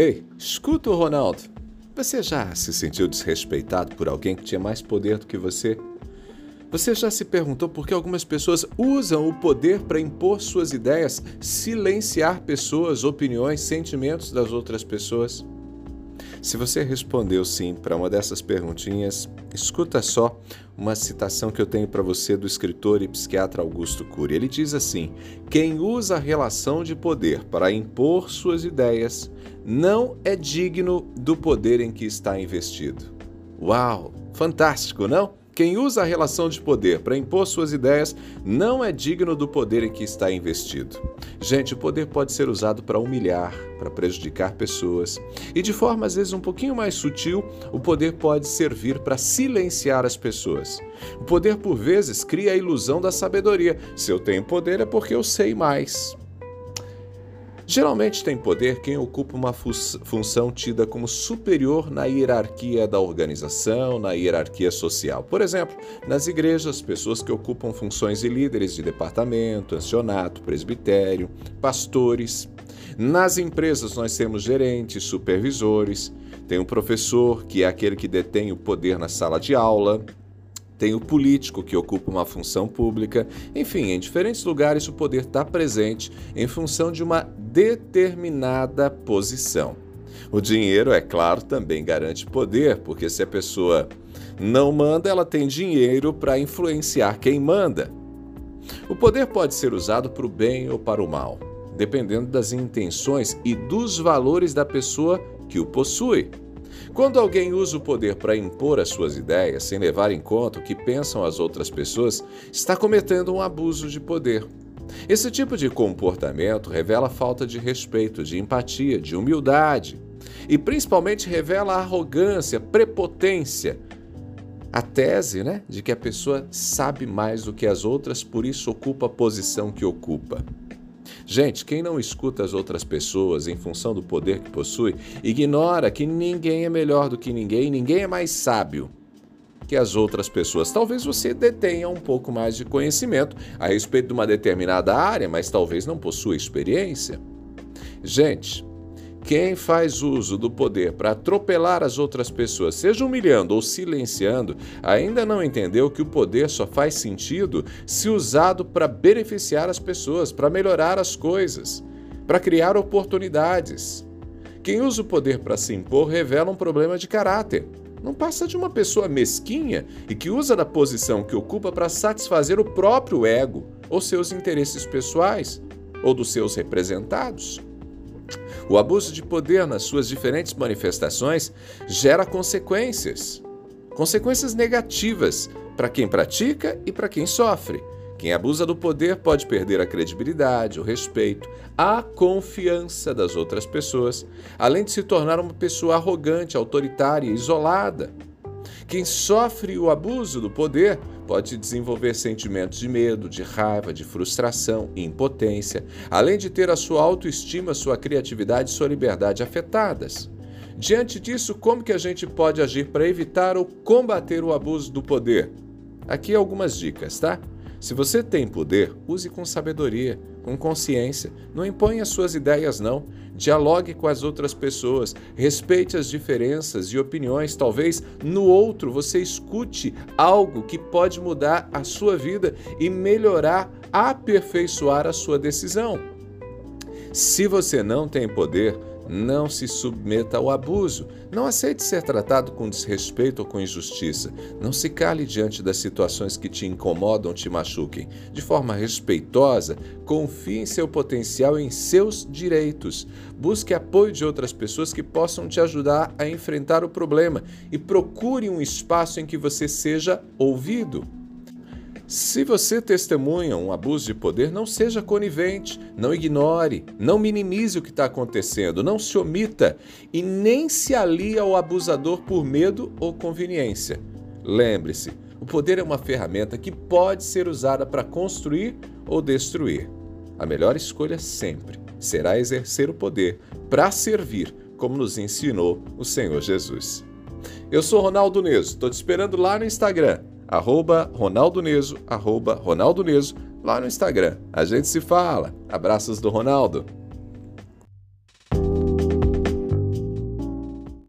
Ei, escuta o Ronaldo. Você já se sentiu desrespeitado por alguém que tinha mais poder do que você? Você já se perguntou por que algumas pessoas usam o poder para impor suas ideias, silenciar pessoas, opiniões, sentimentos das outras pessoas? Se você respondeu sim para uma dessas perguntinhas, escuta só uma citação que eu tenho para você do escritor e psiquiatra Augusto Cury. Ele diz assim: Quem usa a relação de poder para impor suas ideias não é digno do poder em que está investido. Uau! Fantástico, não? Quem usa a relação de poder para impor suas ideias não é digno do poder em que está investido. Gente, o poder pode ser usado para humilhar, para prejudicar pessoas. E de forma às vezes um pouquinho mais sutil, o poder pode servir para silenciar as pessoas. O poder, por vezes, cria a ilusão da sabedoria. Se eu tenho poder é porque eu sei mais. Geralmente tem poder quem ocupa uma função tida como superior na hierarquia da organização, na hierarquia social. Por exemplo, nas igrejas, pessoas que ocupam funções de líderes de departamento, ancianato, presbitério, pastores. Nas empresas, nós temos gerentes, supervisores, tem um professor, que é aquele que detém o poder na sala de aula, tem o político que ocupa uma função pública. Enfim, em diferentes lugares o poder está presente em função de uma determinada posição. O dinheiro, é claro, também garante poder, porque se a pessoa não manda, ela tem dinheiro para influenciar quem manda. O poder pode ser usado para o bem ou para o mal, dependendo das intenções e dos valores da pessoa que o possui. Quando alguém usa o poder para impor as suas ideias, sem levar em conta o que pensam as outras pessoas, está cometendo um abuso de poder. Esse tipo de comportamento revela falta de respeito, de empatia, de humildade e principalmente revela arrogância, prepotência. A tese né, de que a pessoa sabe mais do que as outras, por isso ocupa a posição que ocupa. Gente, quem não escuta as outras pessoas em função do poder que possui, ignora que ninguém é melhor do que ninguém, ninguém é mais sábio que as outras pessoas. Talvez você detenha um pouco mais de conhecimento a respeito de uma determinada área, mas talvez não possua experiência. Gente, quem faz uso do poder para atropelar as outras pessoas, seja humilhando ou silenciando, ainda não entendeu que o poder só faz sentido se usado para beneficiar as pessoas, para melhorar as coisas, para criar oportunidades. Quem usa o poder para se impor revela um problema de caráter. Não passa de uma pessoa mesquinha e que usa da posição que ocupa para satisfazer o próprio ego ou seus interesses pessoais ou dos seus representados. O abuso de poder nas suas diferentes manifestações gera consequências. Consequências negativas para quem pratica e para quem sofre. Quem abusa do poder pode perder a credibilidade, o respeito, a confiança das outras pessoas, além de se tornar uma pessoa arrogante, autoritária, isolada. Quem sofre o abuso do poder pode desenvolver sentimentos de medo, de raiva, de frustração impotência, além de ter a sua autoestima, sua criatividade e sua liberdade afetadas. Diante disso, como que a gente pode agir para evitar ou combater o abuso do poder? Aqui algumas dicas, tá? Se você tem poder, use com sabedoria, com consciência. Não imponha suas ideias, não. Dialogue com as outras pessoas, respeite as diferenças e opiniões. Talvez no outro você escute algo que pode mudar a sua vida e melhorar, aperfeiçoar a sua decisão. Se você não tem poder, não se submeta ao abuso. Não aceite ser tratado com desrespeito ou com injustiça. Não se cale diante das situações que te incomodam, te machuquem. De forma respeitosa, confie em seu potencial e em seus direitos. Busque apoio de outras pessoas que possam te ajudar a enfrentar o problema e procure um espaço em que você seja ouvido. Se você testemunha um abuso de poder, não seja conivente, não ignore, não minimize o que está acontecendo, não se omita e nem se alie ao abusador por medo ou conveniência. Lembre-se, o poder é uma ferramenta que pode ser usada para construir ou destruir. A melhor escolha sempre será exercer o poder para servir, como nos ensinou o Senhor Jesus. Eu sou Ronaldo Neso, estou te esperando lá no Instagram arroba Ronaldo Neso, arroba Ronaldo Neso, lá no Instagram. A gente se fala. Abraços do Ronaldo.